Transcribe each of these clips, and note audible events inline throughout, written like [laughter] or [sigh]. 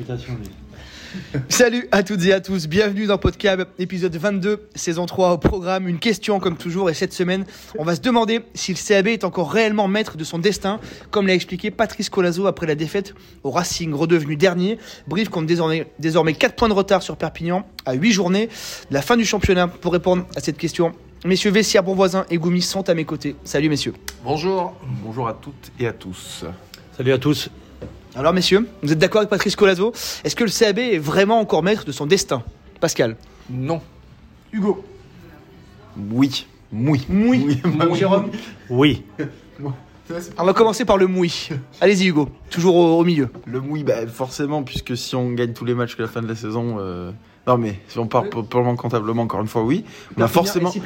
réputation, lui. [laughs] Salut à toutes et à tous, bienvenue dans Podcab, épisode 22, saison 3 au programme. Une question comme toujours et cette semaine, on va se demander si le CAB est encore réellement maître de son destin, comme l'a expliqué Patrice Colazo après la défaite au Racing, redevenu dernier. Brief compte désormais, désormais 4 points de retard sur Perpignan à 8 journées de la fin du championnat. Pour répondre à cette question, messieurs Vessière, Bonvoisin et Goumis sont à mes côtés. Salut messieurs. Bonjour, bonjour à toutes et à tous. Salut à tous. Alors messieurs, vous êtes d'accord avec Patrice Colazo? Est-ce que le CAB est vraiment encore maître de son destin? Pascal Non. Hugo Oui. Oui. Moui. Jérôme Oui. [laughs] On va commencer par le moui. Allez-y Hugo, toujours au, au milieu. Le oui, bah, forcément, puisque si on gagne tous les matchs que la fin de la saison. euh, Non, mais si on part pour- purement comptablement, encore une fois, oui. On a forcément. Si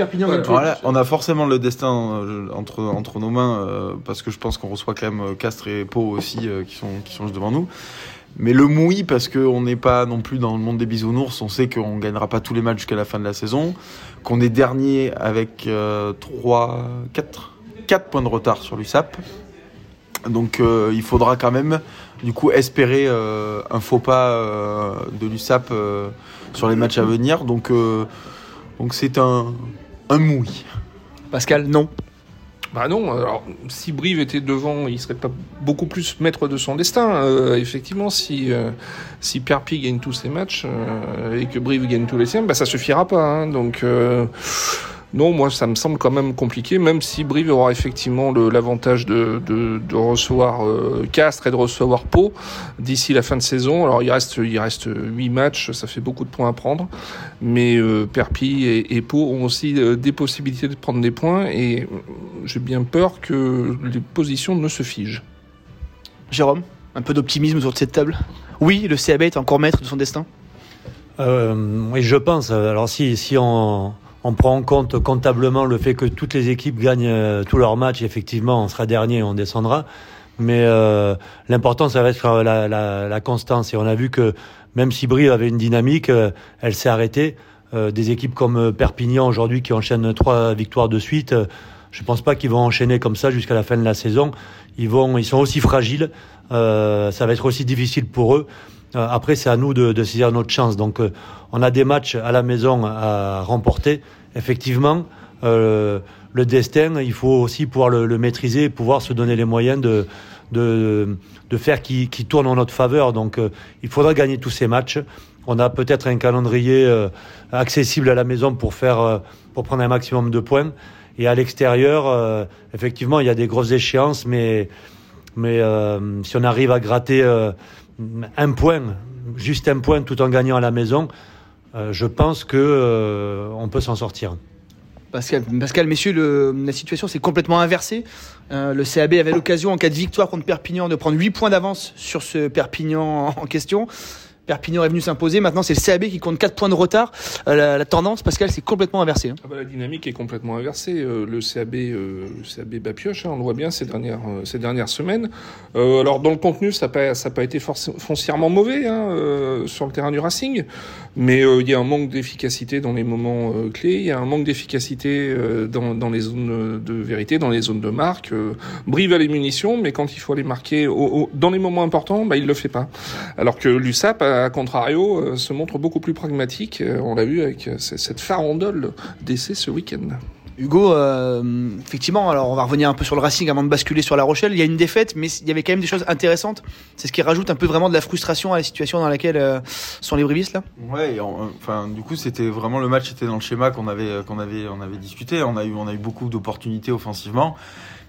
Voilà, on a forcément le destin euh, entre, entre nos mains euh, parce que je pense qu'on reçoit quand même euh, Castres et Pau aussi euh, qui, sont, qui sont juste devant nous. Mais le moui parce qu'on n'est pas non plus dans le monde des bisounours, on sait qu'on gagnera pas tous les matchs jusqu'à la fin de la saison, qu'on est dernier avec 3, 4, 4 points de retard sur l'USAP. Donc euh, il faudra quand même du coup espérer euh, un faux pas euh, de l'USAP sur les matchs à venir. Donc euh, donc c'est un, un moui. Pascal, non. Bah non, alors si Brive était devant, il serait pas beaucoup plus maître de son destin. Euh, effectivement, si euh, si Perpi gagne tous ses matchs euh, et que Brive gagne tous les siens, bah ça suffira pas. hein. donc euh, non, moi ça me semble quand même compliqué, même si Brive aura effectivement l'avantage de, de, de recevoir euh, Castres et de recevoir Pau d'ici la fin de saison. Alors il reste il reste huit matchs, ça fait beaucoup de points à prendre, mais euh, Perpi et, et Pau ont aussi euh, des possibilités de prendre des points et j'ai bien peur que les positions ne se figent. Jérôme, un peu d'optimisme autour de cette table? Oui, le CAB est encore maître de son destin? Euh, oui, je pense. Alors si, si on, on prend en compte comptablement le fait que toutes les équipes gagnent euh, tous leurs matchs, effectivement, on sera dernier et on descendra. Mais euh, l'important, ça être la, la, constance. Et on a vu que même si Brive avait une dynamique, euh, elle s'est arrêtée. Euh, des équipes comme Perpignan aujourd'hui qui enchaînent trois victoires de suite, je pense pas qu'ils vont enchaîner comme ça jusqu'à la fin de la saison. Ils vont, ils sont aussi fragiles. Ça va être aussi difficile pour eux. Euh, après, c'est à nous de, saisir notre chance. Donc, euh, on a des matchs à la maison à remporter. Effectivement, euh, le destin, il faut aussi pouvoir le, maîtriser, pouvoir se donner les moyens de de, faire qui, tourne en notre faveur. Donc, il faudra gagner tous ces matchs. On a peut-être un calendrier accessible à la maison pour faire pour prendre un maximum de points. Et à l'extérieur, effectivement, il y a des grosses échéances, mais mais si on arrive à gratter un point, juste un point, tout en gagnant à la maison, euh, je pense que euh, on peut s'en sortir. Pascal, messieurs, la situation s'est complètement inversée. Euh, le CAB avait l'occasion, en cas de victoire contre Perpignan, de prendre 8 points d'avance sur ce Perpignan en question. Perpignan est venu s'imposer. Maintenant, c'est le CAB qui compte 4 points de retard. Euh, la, la tendance, Pascal, c'est complètement inversé. hein. Ah bah, la dynamique est complètement inversée. Euh, le CAB, euh, le CAB Bapioche, hein, on le voit bien ces dernières, ces dernières semaines. Alors dans le contenu, ça n'a pas, pas été foncièrement mauvais hein, sur le terrain du Racing, mais il y a un manque d'efficacité dans les moments clés. Il y a un manque d'efficacité dans, dans les zones de vérité, dans les zones de marque. Brive a les munitions, mais quand il faut les marquer au- au- dans les moments importants, bah, il le fait pas. Alors que l'USAP, à contrario, euh, se montre beaucoup plus pragmatique. Euh, on l'a vu avec euh, cette farandole d'essais ce week-end. Hugo, euh, effectivement, alors on va revenir un peu sur le Racing avant de basculer sur La Rochelle. Il y a une défaite, mais il y avait quand même des choses intéressantes. C'est ce qui rajoute un peu vraiment de la frustration à la situation dans laquelle euh, sont les brivistes là. Ouais, en- enfin, du coup, c'était vraiment le match était dans le schéma qu'on avait, qu'on avait, on avait discuté. On a eu, on a eu beaucoup d'opportunités offensivement,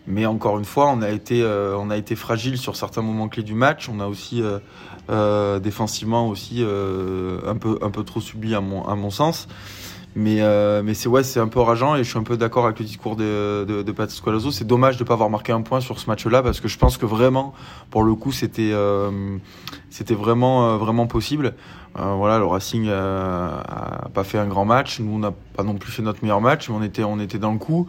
mais encore une fois, on a été, euh, on a été fragile sur certains moments clés du match. On a aussi euh, euh, défensivement aussi euh, un peu, un peu trop subi à mon, à mon sens. Mais, euh, mais c'est ouais, c'est un peu rageant et je suis un peu d'accord avec le discours de, de, de Colazo. C'est dommage de ne pas avoir marqué un point sur ce match-là parce que je pense que vraiment, pour le coup, c'était euh, c'était vraiment euh, vraiment possible. Euh, voilà, le Racing euh, a pas fait un grand match. Nous, on n'a pas non plus fait notre meilleur match, mais on était on était dans le coup.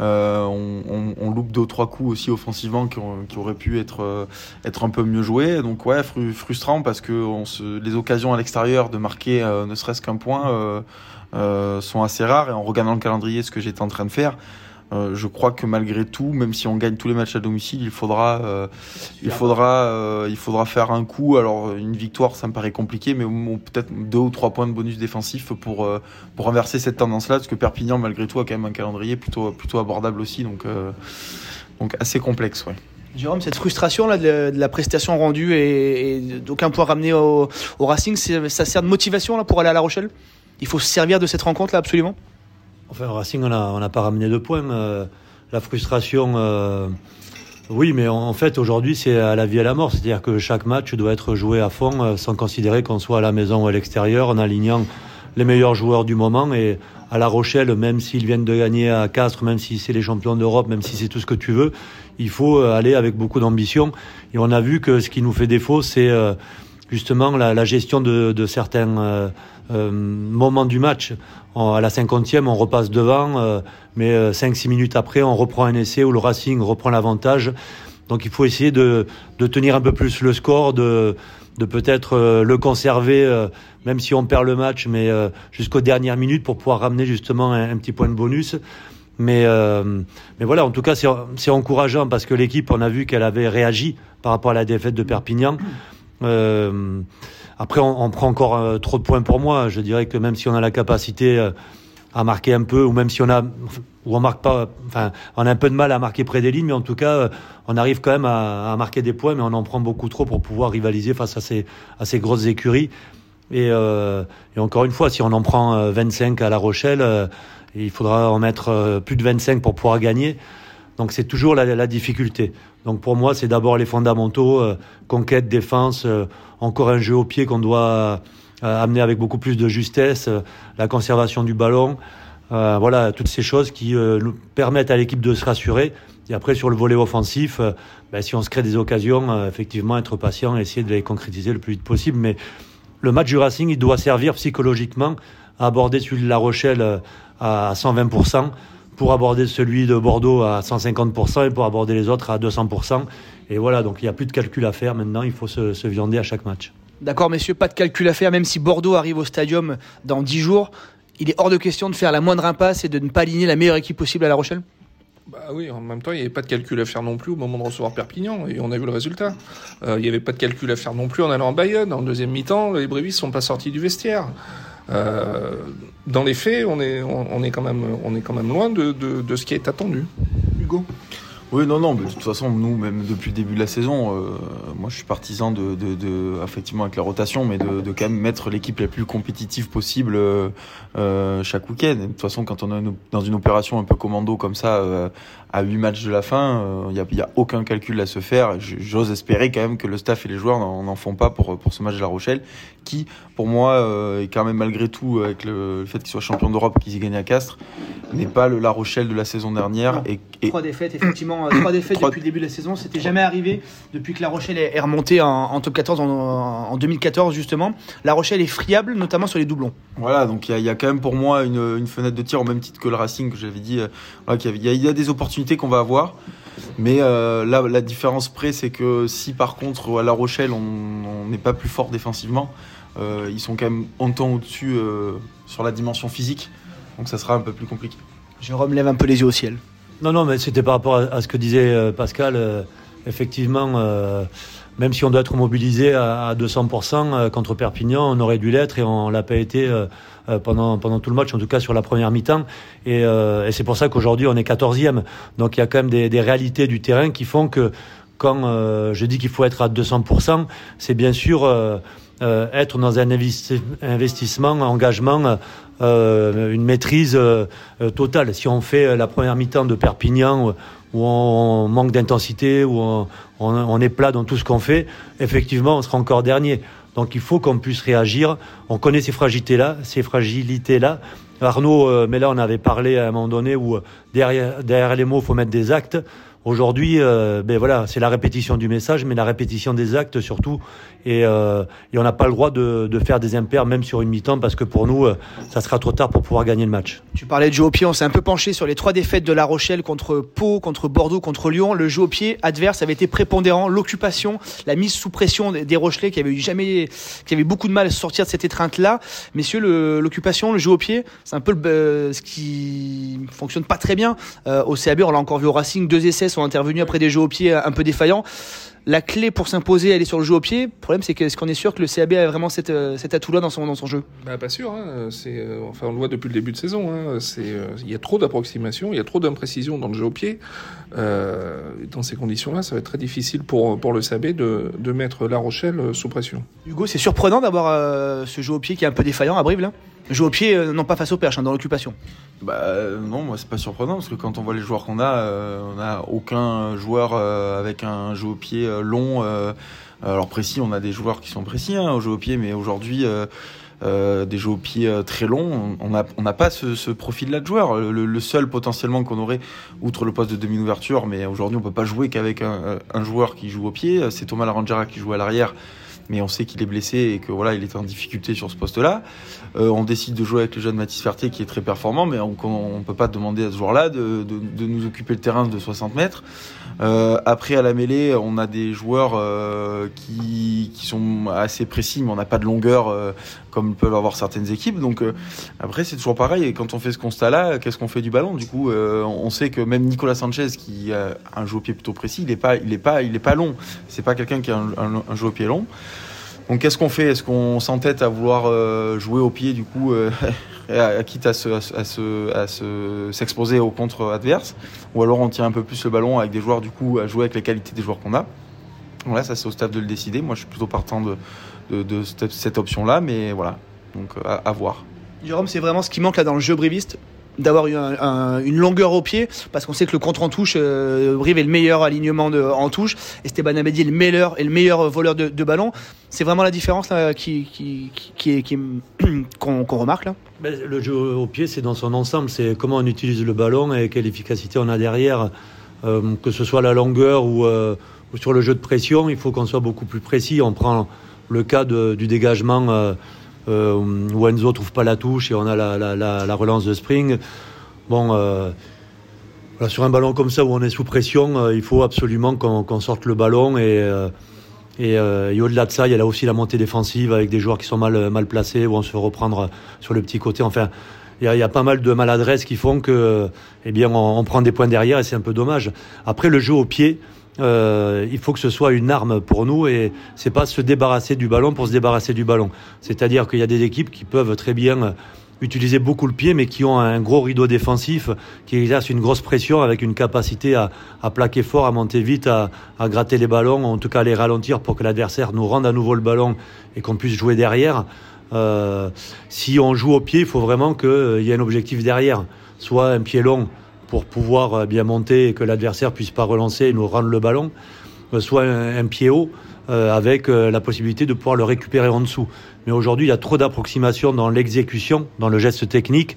Euh, on, on, on loupe deux ou trois coups aussi offensivement qui, ont- qui auraient pu être euh, être un peu mieux joués. Donc ouais, fru- frustrant parce que on se, les occasions à l'extérieur de marquer euh, ne serait-ce qu'un point euh, sont assez rares. Et en regardant le calendrier, ce que j'étais en train de faire, Euh, je crois que malgré tout, même si on gagne tous les matchs à domicile, il faudra, euh, il faudra, euh, il faudra faire un coup. Alors une victoire, ça me paraît compliqué, mais peut-être deux ou trois points de bonus défensif pour pour renverser cette tendance-là, parce que Perpignan, malgré tout, a quand même un calendrier plutôt abordable aussi, donc assez complexe. Jérôme, cette frustration là de, la prestation rendue et, d'aucun point ramené au, au Racing, ça sert de motivation là pour aller à La Rochelle? Il faut se servir de cette rencontre là absolument Enfin, Racing, on n'a pas ramené de points. Euh, la frustration, euh, oui, mais en, fait, aujourd'hui, c'est à la vie et à la mort. C'est-à-dire que chaque match doit être joué à fond, euh, sans considérer qu'on soit à la maison ou à l'extérieur, en alignant les meilleurs joueurs du moment. Et à La Rochelle, même s'ils viennent de gagner à Castres, même si c'est les champions d'Europe, même si c'est tout ce que tu veux, il faut aller avec beaucoup d'ambition. Et on a vu que ce qui nous fait défaut, c'est justement la, gestion de, certains moments du match à la cinquantième, on repasse devant, euh, mais 5-6 euh, minutes après, on reprend un essai où le Racing reprend l'avantage. Donc il faut essayer de, tenir un peu plus le score, de, peut-être euh, le conserver, même si on perd le match, mais jusqu'aux dernières minutes pour pouvoir ramener justement un, petit point de bonus. Mais, mais voilà, en tout cas, c'est encourageant parce que l'équipe, on a vu qu'elle avait réagi par rapport à la défaite de Perpignan. Après, on, prend encore euh, trop de points pour moi. Je dirais que même si on a la capacité euh, à marquer un peu, ou même si on a, ou on marque pas, enfin, on a un peu de mal à marquer près des lignes, mais en tout cas, euh, on arrive quand même à, marquer des points, mais on en prend beaucoup trop pour pouvoir rivaliser face à ces, à ces grosses écuries. Et, encore une fois, si on en prend 25 à La Rochelle, il faudra en mettre plus de 25 pour pouvoir gagner. Donc c'est toujours la, difficulté. Donc pour moi, c'est d'abord les fondamentaux, conquête, défense encore un jeu au pied qu'on doit euh, amener avec beaucoup plus de justesse, euh, la conservation du ballon, euh, voilà, toutes ces choses qui permettent à l'équipe de se rassurer. Et après, sur le volet offensif, ben, si on se crée des occasions, effectivement, être patient et essayer de les concrétiser le plus vite possible. Mais le match du Racing, il doit servir psychologiquement à aborder celui de La Rochelle à 120% pour aborder celui de Bordeaux à 150% et pour aborder les autres à 200%. Et voilà, donc il n'y a plus de calcul à faire maintenant, il faut se, se viander à chaque match. D'accord, messieurs, pas de calcul à faire, même si Bordeaux arrive au stadium dans 10 jours, il est hors de question de faire la moindre impasse et de ne pas aligner la meilleure équipe possible à La Rochelle? Bah oui, en même temps, il n'y avait pas de calcul à faire non plus au moment de recevoir Perpignan, et on a vu le résultat. Euh, il n'y avait pas de calcul à faire non plus en allant en Bayonne. En deuxième mi-temps, les Brévis ne sont pas sortis du vestiaire. Euh, dans les faits, on est, on, est, quand, même, on est quand même loin de, de, de ce qui est attendu. Hugo oui, non, non, mais de toute façon, nous, même depuis le début de la saison, euh, moi je suis partisan de, de, de, effectivement avec la rotation, mais de, de quand même mettre l'équipe la plus compétitive possible euh, euh chaque week-end. De toute façon, quand on est dans une opération un peu commando comme ça, euh, à huit matchs de la fin, il n'y a, a, aucun calcul à se faire. J'ose espérer quand même que le staff et les joueurs n'en font pas pour, pour ce match de La Rochelle, qui, pour moi, est quand même malgré tout, avec le, fait qu'il soit champion d'Europe, qu'ils y gagnent à Castres, n'est pas le La Rochelle de la saison dernière. Et, et... Trois défaites, effectivement trois défaites depuis le début de la saison. C'était jamais arrivé depuis que La Rochelle est remontée en, top 14 en, 2014 justement. La Rochelle est friable, notamment sur les doublons. Voilà, donc il y, a quand même pour moi une, fenêtre de tir au même titre que le Racing que j'avais dit. Euh, il y, a des opportunités qu'on va avoir. Mais euh, là, la différence près, c'est que si par contre à La Rochelle on n'est pas plus fort défensivement, euh, ils sont quand même en temps au-dessus sur la dimension physique. Donc ça sera un peu plus compliqué. Je relève un peu les yeux au ciel. Non, non, mais c'était par rapport à, ce que disait euh, Pascal. Euh, effectivement, euh, même si on doit être mobilisé à, 200% contre Perpignan, on aurait dû l'être et on l'a pas été pendant, pendant tout le match, en tout cas sur la première mi-temps. Et, c'est pour ça qu'aujourd'hui on est 14e. Donc il y a quand même des, des réalités du terrain qui font que quand je dis qu'il faut être à 200%, c'est bien sûr euh, être dans un investissement, un engagement, euh, une maîtrise euh, totale. Si on fait la première mi-temps de Perpignan où on manque d'intensité, où on, est plat dans tout ce qu'on fait, effectivement, on sera encore dernier. Donc il faut qu'on puisse réagir. On connaît ces fragilités-là, ces fragilités-là. Arnaud, mais là on avait parlé à un moment donné où derrière, les mots, il faut mettre des actes. Aujourd'hui, euh, ben voilà, c'est la répétition du message, mais la répétition des actes surtout. Et, euh, et on n'a pas le droit de, faire des impairs, même sur une mi-temps, parce que pour nous, euh, ça sera trop tard pour pouvoir gagner le match. Tu parlais de jeu au pied, on s'est un peu penché sur les trois défaites de La Rochelle contre Pau, contre Bordeaux, contre Lyon. Le jeu au pied adverse avait été prépondérant, l'occupation, la mise sous pression des Rochelais qui avaient eu beaucoup de mal à sortir de cette étreinte-là. Messieurs, l'occupation, le, jeu au pied, c'est un peu le, ce qui fonctionne pas très bien. au CAB, on l'a encore vu au Racing, deux essais sont intervenus après des jeux au pied un peu défaillants. La clé pour s'imposer, elle est sur le jeu au pied. Le problème, c'est qu'est-ce qu'on est sûr que le CAB a vraiment cette, euh, cet atout-là dans son, dans son jeu? Bah, Pas sûr. Hein. C'est, euh, enfin, on le voit depuis le début de saison. Hein. C'est, euh, il y a trop d'approximations, il y a trop d'imprécisions dans le jeu au pied. dans ces conditions-là, ça va être très difficile pour, pour le CAB de, de mettre La Rochelle sous pression. Hugo, c'est surprenant d'avoir ce jeu au pied qui est un peu défaillant à Brive, là? Jeu au pied, non pas face au perche, hein, dans l'occupation. Bah non, moi c'est pas surprenant parce que quand on voit les joueurs qu'on a, on n'a aucun joueur avec un jeu au pied long. alors précis, on a des joueurs qui sont précis hein, au jeu au pied, mais aujourd'hui. Euh, des jeux au pied très longs. On n'a on pas ce, profil-là de joueur. Le, seul potentiellement qu'on aurait, outre le poste de demi-ouverture, mais aujourd'hui on peut pas jouer qu'avec un, un, joueur qui joue au pied, c'est Thomas Larangera qui joue à l'arrière mais on sait qu'il est blessé et que voilà, il est en difficulté sur ce poste-là. Euh, on décide de jouer avec le jeune Mathis Fertier qui est très performant, mais on ne peut pas demander à ce joueur-là de, de, de, nous occuper le terrain de 60 mètres. Euh, après, à la mêlée, on a des joueurs euh, qui, qui, sont assez précis, mais on n'a pas de longueur euh, comme peuvent avoir certaines équipes. Donc euh, après, c'est toujours pareil. Et quand on fait ce constat-là, qu'est-ce qu'on fait du ballon? Du coup, euh, on sait que même Nicolas Sanchez, qui a un jeu au pied plutôt précis, il n'est pas, il est pas, il est pas long. C'est pas quelqu'un qui a un, un, un jeu au pied long. Donc qu'est-ce qu'on fait? Est-ce qu'on s'entête à vouloir euh, jouer au pied du coup, euh, [laughs] quitte à se, à se, à se, s'exposer au contre adverse, ou alors on tient un peu plus le ballon avec des joueurs du coup à jouer avec les qualités des joueurs qu'on a? Voilà, ça c'est au stade de le décider. Moi, je suis plutôt partant de, de, cette, option-là, mais voilà, donc à, à voir. Jérôme, c'est vraiment ce qui manque là dans le jeu briviste? D'avoir un, une longueur au pied parce qu'on sait que le contre en touche euh, Brive est le meilleur alignement en touche Esteban Abedi est le meilleur est le meilleur voleur de, ballon. C'est vraiment la différence là qui qui qui, qui [clears throat] qu'on qu remarque là. Ben, le jeu au pied c'est dans son ensemble c'est comment on utilise le ballon et quelle efficacité on a derrière. Euh, que ce soit la longueur ou, euh, ou sur le jeu de pression il faut qu'on soit beaucoup plus précis. On prend le cas du dégagement euh, où Enzo trouve pas la touche et on a la, la, la, la relance de Spring. Bon, euh, sur un ballon comme ça où on est sous pression, euh, il faut absolument qu'on qu sorte le ballon et, euh, et, au-delà de ça, il y a là aussi la montée défensive avec des joueurs qui sont mal, mal placés où on se fait reprendre sur le petit côté. Enfin, il y, a, pas mal de maladresses qui font que, eh bien, on prend des points derrière et c'est un peu dommage. Après, le jeu au pied, euh, il faut que ce soit une arme pour nous et c'est pas se débarrasser du ballon pour se débarrasser du ballon. C'est-à-dire qu'il y a des équipes qui peuvent très bien utiliser beaucoup le pied, mais qui ont un gros rideau défensif, qui exerce une grosse pression avec une capacité à, plaquer fort, à monter vite, à, à, gratter les ballons, en tout cas à les ralentir pour que l'adversaire nous rende à nouveau le ballon et qu'on puisse jouer derrière. Euh, si on joue au pied, il faut vraiment qu'il y ait un objectif derrière, soit un pied long pour pouvoir euh, bien monter et que l'adversaire puisse pas relancer et nous rendre le ballon, euh, soit un, pied haut euh, avec la possibilité de pouvoir le récupérer en dessous. Mais aujourd'hui, il y a trop d'approximation dans l'exécution, dans le geste technique,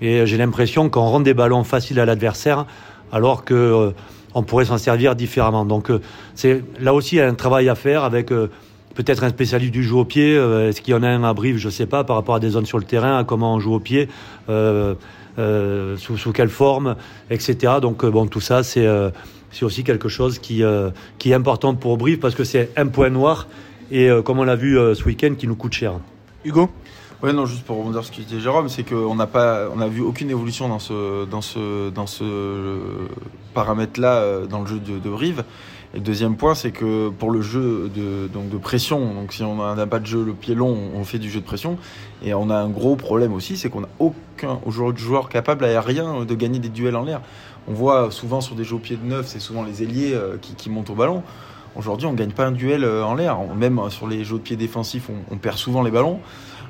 et j'ai l'impression qu'on rend des ballons faciles à l'adversaire, alors que on pourrait s'en servir différemment. Donc c'est là aussi il y a un travail à faire avec peut-être un spécialiste du jeu au pied. Est-ce qu'il y en a un à Brive Je ne sais pas par rapport à des zones sur le terrain, à comment on joue au pied. Euh, sous, quelle forme, etc. Donc bon, tout ça, c'est euh, aussi quelque chose qui, euh, est important pour Brive parce que c'est un point noir et comme on l'a vu ce week-end, qui nous coûte cher. Hugo? Ouais, non, juste pour rebondir sur ce que disait Jérôme, c'est qu'on n'a pas, on a vu aucune évolution dans ce, paramètre-là dans le jeu de Brive. Et le deuxième point, c'est que pour le jeu de, donc de pression, donc si on n'a pas de jeu le pied long, on fait du jeu de pression. Et on a un gros problème aussi, c'est qu'on n'a aucun joueur capable aérien de gagner des duels en l'air. On voit souvent sur des jeux au pied de neuf, c'est souvent les ailiers qui, qui montent au ballon. Aujourd'hui, on ne gagne pas un duel en l'air. Même sur les jeux de pied défensifs, on, perd souvent les ballons.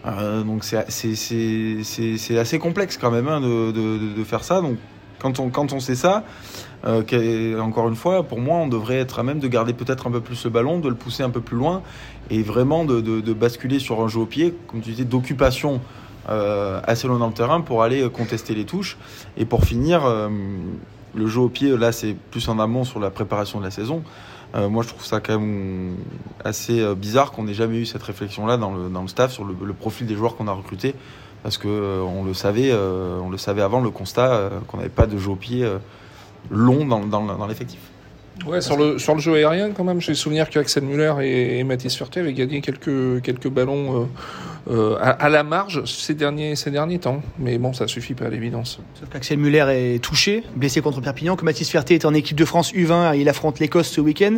Euh, donc c'est assez complexe quand même hein, de, de, de, faire ça. Donc quand on, sait ça, euh, encore une fois, pour moi, on devrait être à même de garder peut-être un peu plus le ballon, de le pousser un peu plus loin et vraiment de, basculer sur un jeu au pied, comme tu disais, d'occupation euh, assez loin dans le terrain pour aller contester les touches et pour finir, euh, le jeu au pied, là, c'est plus en amont sur la préparation de la saison. Euh, moi, je trouve ça quand même assez euh, bizarre qu'on n'ait jamais eu cette réflexion-là dans le, dans le staff sur le profil des joueurs qu'on a recrutés, parce que euh, on le savait, euh, on le savait avant le constat euh, qu'on n'avait pas de jeu au pied long dans l'effectif. Ouais, sur le, sur le jeu aérien, quand même, j'ai souvenir qu'Axel Muller et, et Mathis Furté avaient gagné quelques, quelques ballons euh, euh, à, à, la marge ces derniers, ces derniers temps. Mais bon, ça suffit pas à l'évidence. Sauf qu'Axel Muller est touché, blessé contre Perpignan, que Mathis Ferté est en équipe de France U20, il affronte l'Écosse ce week-end.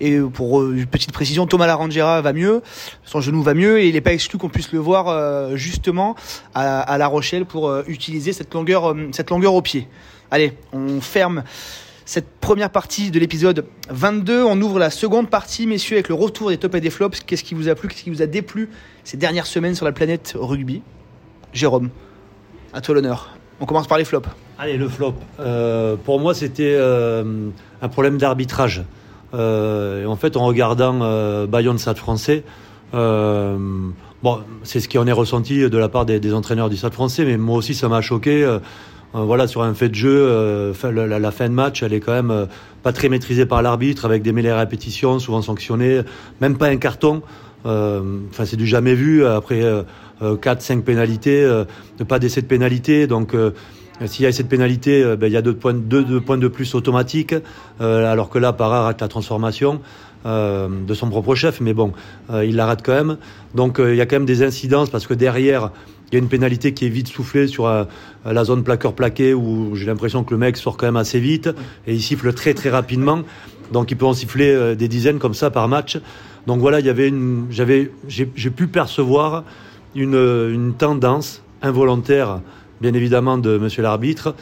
Et pour euh, une petite précision, Thomas Larangera va mieux, son genou va mieux, et il n'est pas exclu qu'on puisse le voir euh, justement à, à, La Rochelle pour euh, utiliser cette longueur, cette longueur au pied. Allez, on ferme cette première partie de l'épisode 22. On ouvre la seconde partie, messieurs, avec le retour des top et des flops. Qu'est-ce qui vous a plu? Qu'est-ce qui vous a déplu ces dernières semaines sur la planète rugby? Jérôme, à toi l'honneur. On commence par les flops. Allez, le flop. Euh, pour moi, c'était euh, un problème d'arbitrage. Euh, en fait, en regardant Bayonne Stade français, bon, c'est ce qui en est ressenti de la part des, des, entraîneurs du Stade français, mais moi aussi, ça m'a choqué. Euh, voilà, sur un fait de jeu, euh, la, la, fin de match, elle est quand même euh, pas très maîtrisée par l'arbitre, avec des mêlées répétitions, souvent sanctionnées, même pas un carton. Enfin, c'est du jamais vu. Après 4-5 pénalités, pas d'essai de pénalité, donc. S'il y a cette pénalité, ben, il y a deux points, deux, deux points de plus automatiques, alors que là, Parra rate la transformation de son propre chef, mais bon, il la rate quand même. Donc il y a quand même des incidences parce que derrière, il y a une pénalité qui est vite soufflée sur euh, la zone plaqueur-plaqué où j'ai l'impression que le mec sort quand même assez vite et il siffle très très rapidement. Donc il peut en siffler euh, des dizaines comme ça par match. Donc voilà, il y avait j'avais, j'ai, pu percevoir une, une tendance involontaire, bien évidemment, de Monsieur l'arbitre,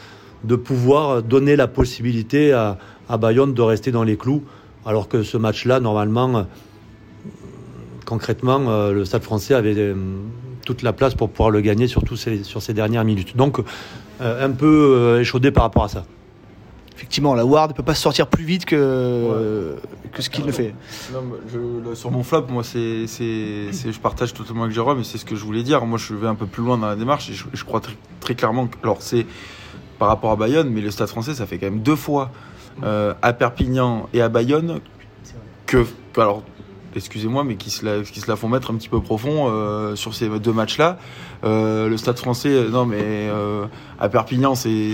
de pouvoir donner la possibilité à, à Bayonne de rester dans les clous, alors que ce match-là, normalement, concrètement, euh, le Stade Français avait euh, toute la place pour pouvoir le gagner, surtout ces, sur ces dernières minutes. Donc, euh, un peu euh, échaudé par rapport à ça. Effectivement, la Ward ne peut pas se sortir plus vite que, ouais. que ce qu'il le fait. Non, je, sur mon flop, moi, c'est, c'est, c'est, je partage totalement avec Jérôme, et c'est ce que je voulais dire. Moi, je vais un peu plus loin dans la démarche, et je, je crois très, très, clairement que, alors, c'est par rapport à Bayonne, mais le Stade français, ça fait quand même deux fois euh, à Perpignan et à Bayonne que, alors, excusez-moi, mais qui se, la, font mettre un petit peu profond euh, sur ces deux matchs-là. Euh, le Stade français, non mais euh, à Perpignan, c'est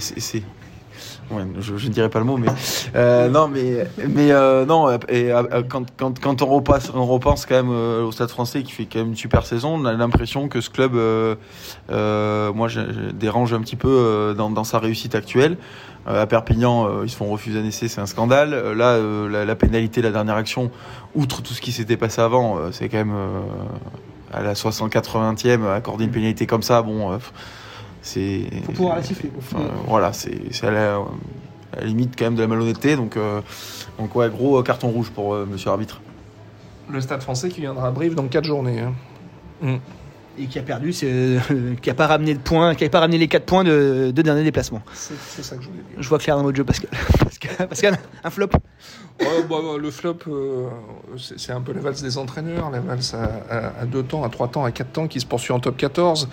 Ouais, je, ne dirais pas le mot, mais euh, non, mais mais euh, non. Et euh, quand, quand, quand on repasse, on repense quand même au Stade Français qui fait quand même une super saison, on a l'impression que ce club, moi, dérange un petit peu dans, dans sa réussite actuelle. à Perpignan, ils se font refuser un essai, c'est un scandale. là, la, la, pénalité, la dernière action, outre tout ce qui s'était passé avant, c'est quand même à la 60-80e accorder une pénalité comme ça, bon c'est. Faut pouvoir la siffler. Enfin, voilà, c'est à la, à la, limite quand même de la malhonnêteté. Donc, euh, donc ouais, gros carton rouge pour euh, Monsieur arbitre. Le Stade Français qui viendra à Brive dans 4 journées. Hein. Mm. Et qui a perdu, euh, qui n'a pas ramené de points, qui n'a pas ramené les 4 points de, de dernier déplacement. C'est ça que je voulais dire. Je vois clair dans votre jeu, Pascal. [laughs] Pascal, Pascal un flop. Ouais, bah, le flop, euh, c'est un peu la valse des entraîneurs, la valse à, à, à, deux temps, à trois temps, à quatre temps, qui se poursuit en top 14,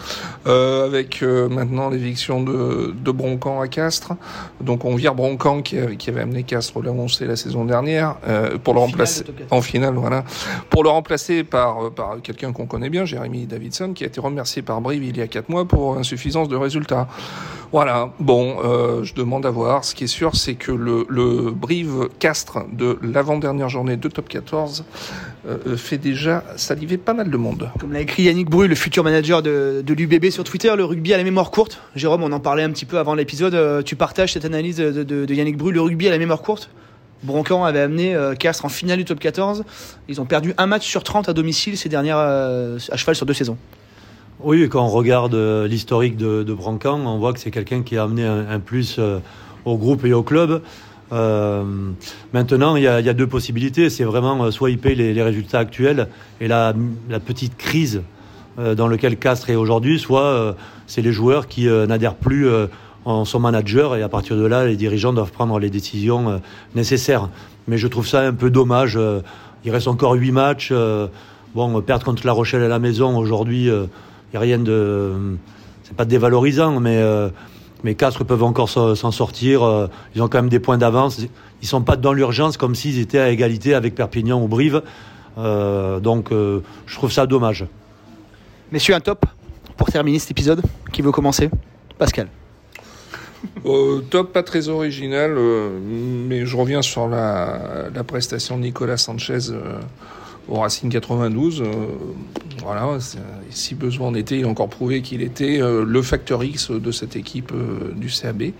euh, avec euh, maintenant l'éviction de, de, Broncan à Castres. Donc on vire Broncan qui, qui avait amené Castres là où on sait la saison dernière, euh, pour le remplacer en finale, voilà, pour le remplacer par, par quelqu'un qu'on connaît bien, Jérémy Davidson, qui a été remercié par Brive il y a quatre mois pour insuffisance de résultats. Voilà, bon, euh, je demande à voir. Ce qui est sûr, c'est que le, le Brive Castres de l'avant-dernière journée de top 14 euh, fait déjà saliver pas mal de monde. Comme l'a écrit Yannick Bru, le futur manager de, de l'UBB sur Twitter, le rugby à la mémoire courte. Jérôme, on en parlait un petit peu avant l'épisode. Euh, tu partages cette analyse de, de, de, Yannick Bru, le rugby à la mémoire courte? Broncan avait amené euh, Castres en finale du top 14. Ils ont perdu un match sur 30 à domicile ces dernières euh, à cheval sur deux saisons. Oui, quand on regarde euh, l'historique de, de, Brancan, on voit que c'est quelqu'un qui a amené un, un, plus euh, au groupe et au club. Euh, maintenant, il y, a, deux possibilités. C'est vraiment soit il paye les, résultats actuels et la, petite crise euh, dans laquelle Castres est aujourd'hui, soit euh, c'est les joueurs qui euh, n'adhèrent plus en son manager et à partir de là, les dirigeants doivent prendre les décisions nécessaires. Mais je trouve ça un peu dommage. il reste encore huit matchs. bon, perdre contre La Rochelle à la maison aujourd'hui, il n'y a rien de. C'est pas dévalorisant, mais mais Castres peuvent encore s'en sortir. Ils ont quand même des points d'avance. Ils sont pas dans l'urgence comme s'ils étaient à égalité avec Perpignan ou Brive. donc je trouve ça dommage. Messieurs, un top pour terminer cet épisode Qui veut commencer Pascal. [laughs] Euh, top, pas très original, euh, mais je reviens sur la, la prestation de Nicolas Sanchez euh, au Racing 92. Euh, voilà, si besoin en était, il a encore prouvé qu'il était euh, le facteur X de cette équipe euh, du CAB.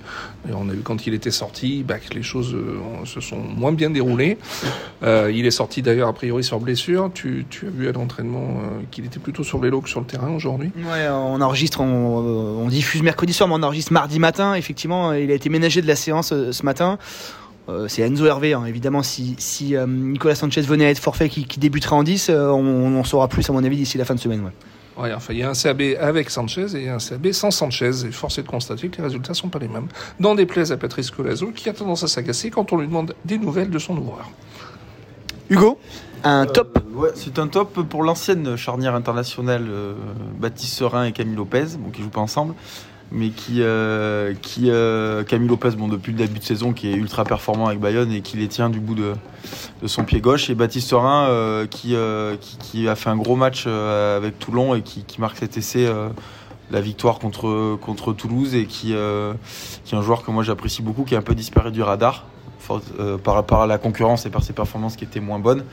On a vu quand il était sorti bah, que les choses se sont moins bien déroulées. il est sorti d'ailleurs a priori sur blessure. Tu, as vu à l'entraînement qu'il était plutôt sur vélo que sur le terrain aujourd'hui? Ouais, on enregistre, on, diffuse mercredi soir, mais on enregistre mardi matin. Effectivement, il a été ménagé de la séance ce matin. Euh, c'est Enzo Hervé, hein. évidemment. Si, si euh, Nicolas Sanchez venait à être forfait qui, qui débuterait en 10, euh, on, en saura plus, à mon avis, d'ici la fin de semaine. Ouais. Ouais, enfin, il y a un CAB avec Sanchez et un CAB sans Sanchez. Et force est de constater que les résultats sont pas les mêmes. Dans des plaies à Patrice Colazo, qui a tendance à s'agacer quand on lui demande des nouvelles de son ouvreur. Hugo, un top ouais, C'est un top pour l'ancienne charnière internationale Baptiste Serin et Camille Lopez, bon, qui jouent pas ensemble mais qui, euh, qui euh, Camille Lopez, bon, depuis le début de saison, qui est ultra performant avec Bayonne et qui les tient du bout de, son pied gauche, et Baptiste Sorin euh, qui, qui, a fait un gros match avec Toulon et qui, qui marque cet essai, la victoire contre, contre Toulouse, et qui, qui est un joueur que moi j'apprécie beaucoup, qui est un peu disparu du radar. par rapport à la concurrence et par ses performances qui étaient moins bonnes.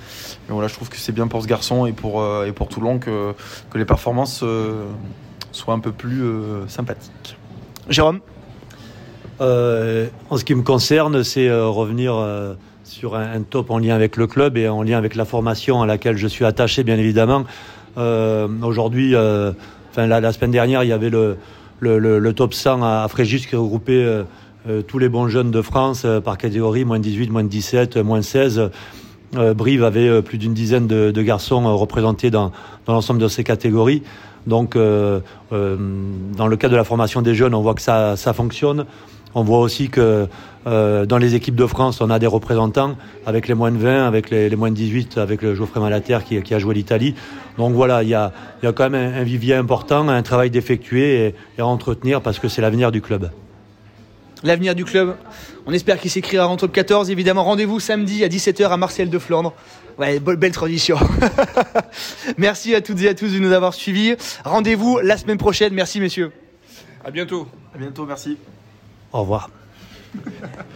Mais voilà, je trouve que c'est bien pour ce garçon et pour, et pour Toulon que, que les performances soit un peu plus euh, sympathique. Jérôme? Euh, En ce qui me concerne, c'est euh, revenir sur un, top en lien avec le club et en lien avec la formation à laquelle je suis attaché, bien évidemment. Aujourd'hui, enfin la, semaine dernière, il y avait le, le, top 100 à, Frégis qui regroupait tous les bons jeunes de France par catégorie, moins 18, moins 17, moins 16. Brive avait plus d'une dizaine de, garçons représentés dans, l'ensemble de ces catégories. Donc, euh, euh, dans le cadre de la formation des jeunes, on voit que ça, fonctionne. On voit aussi que euh, dans les équipes de France, on a des représentants avec les moins de 20, avec les, moins de 18, avec le Geoffrey Malater qui, qui a joué l'Italie. Donc voilà, il y a, quand même un, vivier important, un travail d'effectuer et à entretenir parce que c'est l'avenir du club. L'avenir du club, on espère qu'il s'écrira en top 14. Évidemment, rendez-vous samedi à 17h à Marcel de Flandre. Ouais, belle tradition. [laughs] Merci à toutes et à tous de nous avoir suivis. Rendez-vous la semaine prochaine. Merci, messieurs. À bientôt. À bientôt, merci. Au revoir. [laughs]